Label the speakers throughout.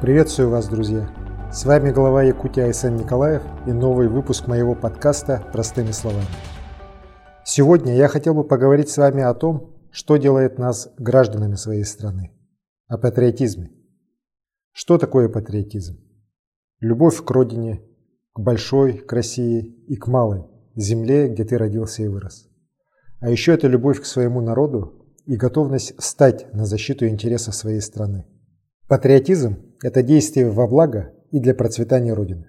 Speaker 1: Приветствую вас, друзья! С вами глава Якутии Айсен Николаев и новый выпуск моего подкаста «Простыми словами». Сегодня я хотел бы поговорить с вами о том, что делает нас гражданами своей страны, о патриотизме. Что такое патриотизм? Любовь к родине, к большой, к России и к малой, земле, где ты родился и вырос. А еще это любовь к своему народу и готовность встать на защиту интересов своей страны. Патриотизм – это действие во благо и для процветания Родины.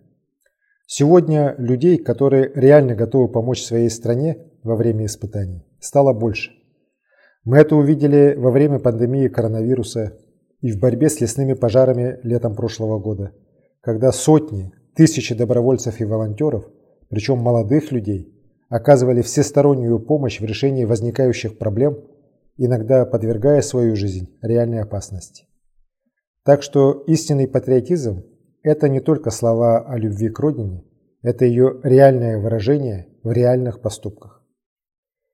Speaker 1: Сегодня людей, которые реально готовы помочь своей стране во время испытаний, стало больше. Мы это увидели во время пандемии коронавируса и в борьбе с лесными пожарами летом прошлого года, когда сотни, тысячи добровольцев и волонтеров, причем молодых людей, оказывали всестороннюю помощь в решении возникающих проблем, иногда подвергая свою жизнь реальной опасности. Так что истинный патриотизм – это не только слова о любви к родине, это ее реальное выражение в реальных поступках.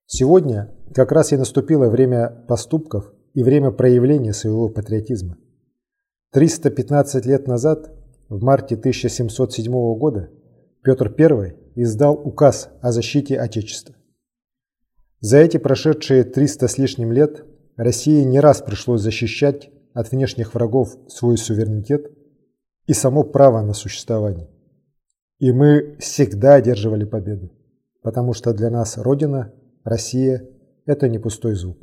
Speaker 1: Сегодня как раз и наступило время поступков и время проявления своего патриотизма. 315 лет назад, в марте 1707 года, Петр I издал указ о защите Отечества. За эти прошедшие 300 с лишним лет России не раз пришлось защищать от внешних врагов свой суверенитет и само право на существование. И мы всегда одерживали победу, потому что для нас Родина, Россия – это не пустой звук.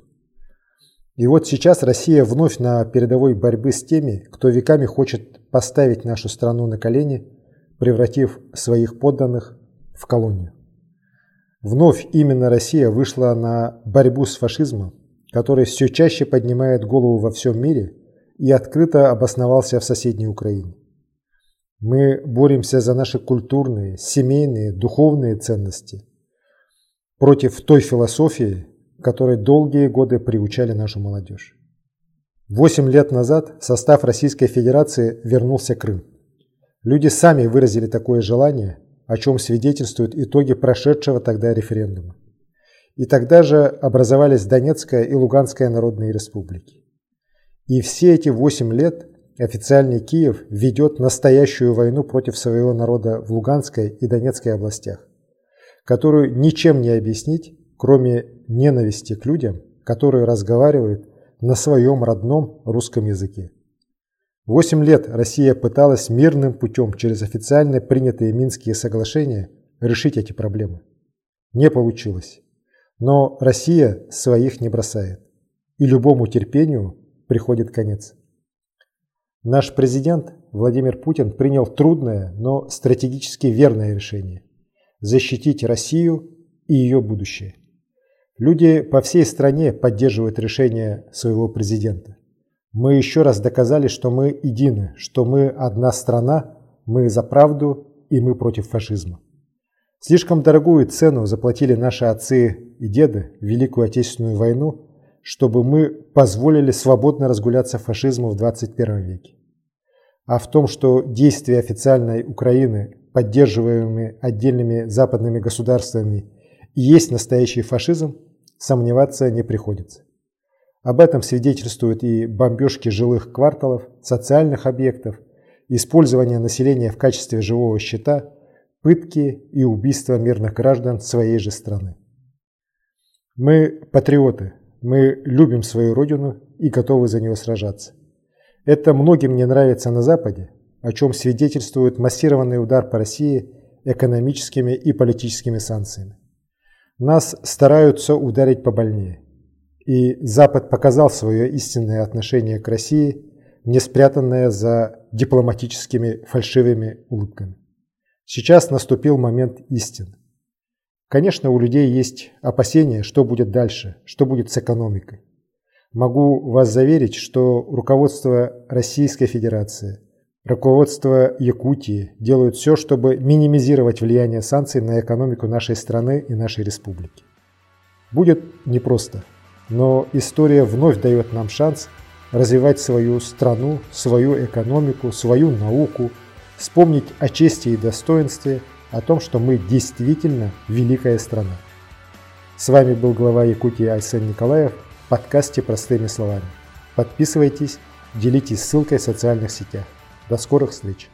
Speaker 1: И вот сейчас Россия вновь на передовой борьбы с теми, кто веками хочет поставить нашу страну на колени, превратив своих подданных в колонию. Вновь именно Россия вышла на борьбу с фашизмом, который все чаще поднимает голову во всем мире и открыто обосновался в соседней Украине. Мы боремся за наши культурные, семейные, духовные ценности против той философии, которой долгие годы приучали нашу молодежь. Восемь лет назад в состав Российской Федерации вернулся Крым. Люди сами выразили такое желание, о чем свидетельствуют итоги прошедшего тогда референдума. И тогда же образовались Донецкая и Луганская народные республики. И все эти восемь лет официальный Киев ведет настоящую войну против своего народа в Луганской и Донецкой областях, которую ничем не объяснить, кроме ненависти к людям, которые разговаривают на своем родном русском языке. Восемь лет Россия пыталась мирным путем через официально принятые Минские соглашения решить эти проблемы. Не получилось. Но Россия своих не бросает. И любому терпению приходит конец. Наш президент Владимир Путин принял трудное, но стратегически верное решение – защитить Россию и ее будущее. Люди по всей стране поддерживают решение своего президента. Мы еще раз доказали, что мы едины, что мы одна страна, мы за правду и мы против фашизма. Слишком дорогую цену заплатили наши отцы и деды в Великую Отечественную войну чтобы мы позволили свободно разгуляться фашизму в 21 веке. А в том, что действия официальной Украины, поддерживаемые отдельными западными государствами, есть настоящий фашизм, сомневаться не приходится. Об этом свидетельствуют и бомбежки жилых кварталов, социальных объектов, использование населения в качестве живого щита, пытки и убийства мирных граждан своей же страны. Мы патриоты, мы любим свою родину и готовы за нее сражаться. Это многим не нравится на Западе, о чем свидетельствует массированный удар по России экономическими и политическими санкциями. Нас стараются ударить побольнее. И Запад показал свое истинное отношение к России, не спрятанное за дипломатическими фальшивыми улыбками. Сейчас наступил момент истины. Конечно, у людей есть опасения, что будет дальше, что будет с экономикой. Могу вас заверить, что руководство Российской Федерации, руководство Якутии делают все, чтобы минимизировать влияние санкций на экономику нашей страны и нашей республики. Будет непросто, но история вновь дает нам шанс развивать свою страну, свою экономику, свою науку, вспомнить о чести и достоинстве – о том, что мы действительно великая страна. С вами был глава Якутии Айсен Николаев в подкасте «Простыми словами». Подписывайтесь, делитесь ссылкой в социальных сетях. До скорых встреч!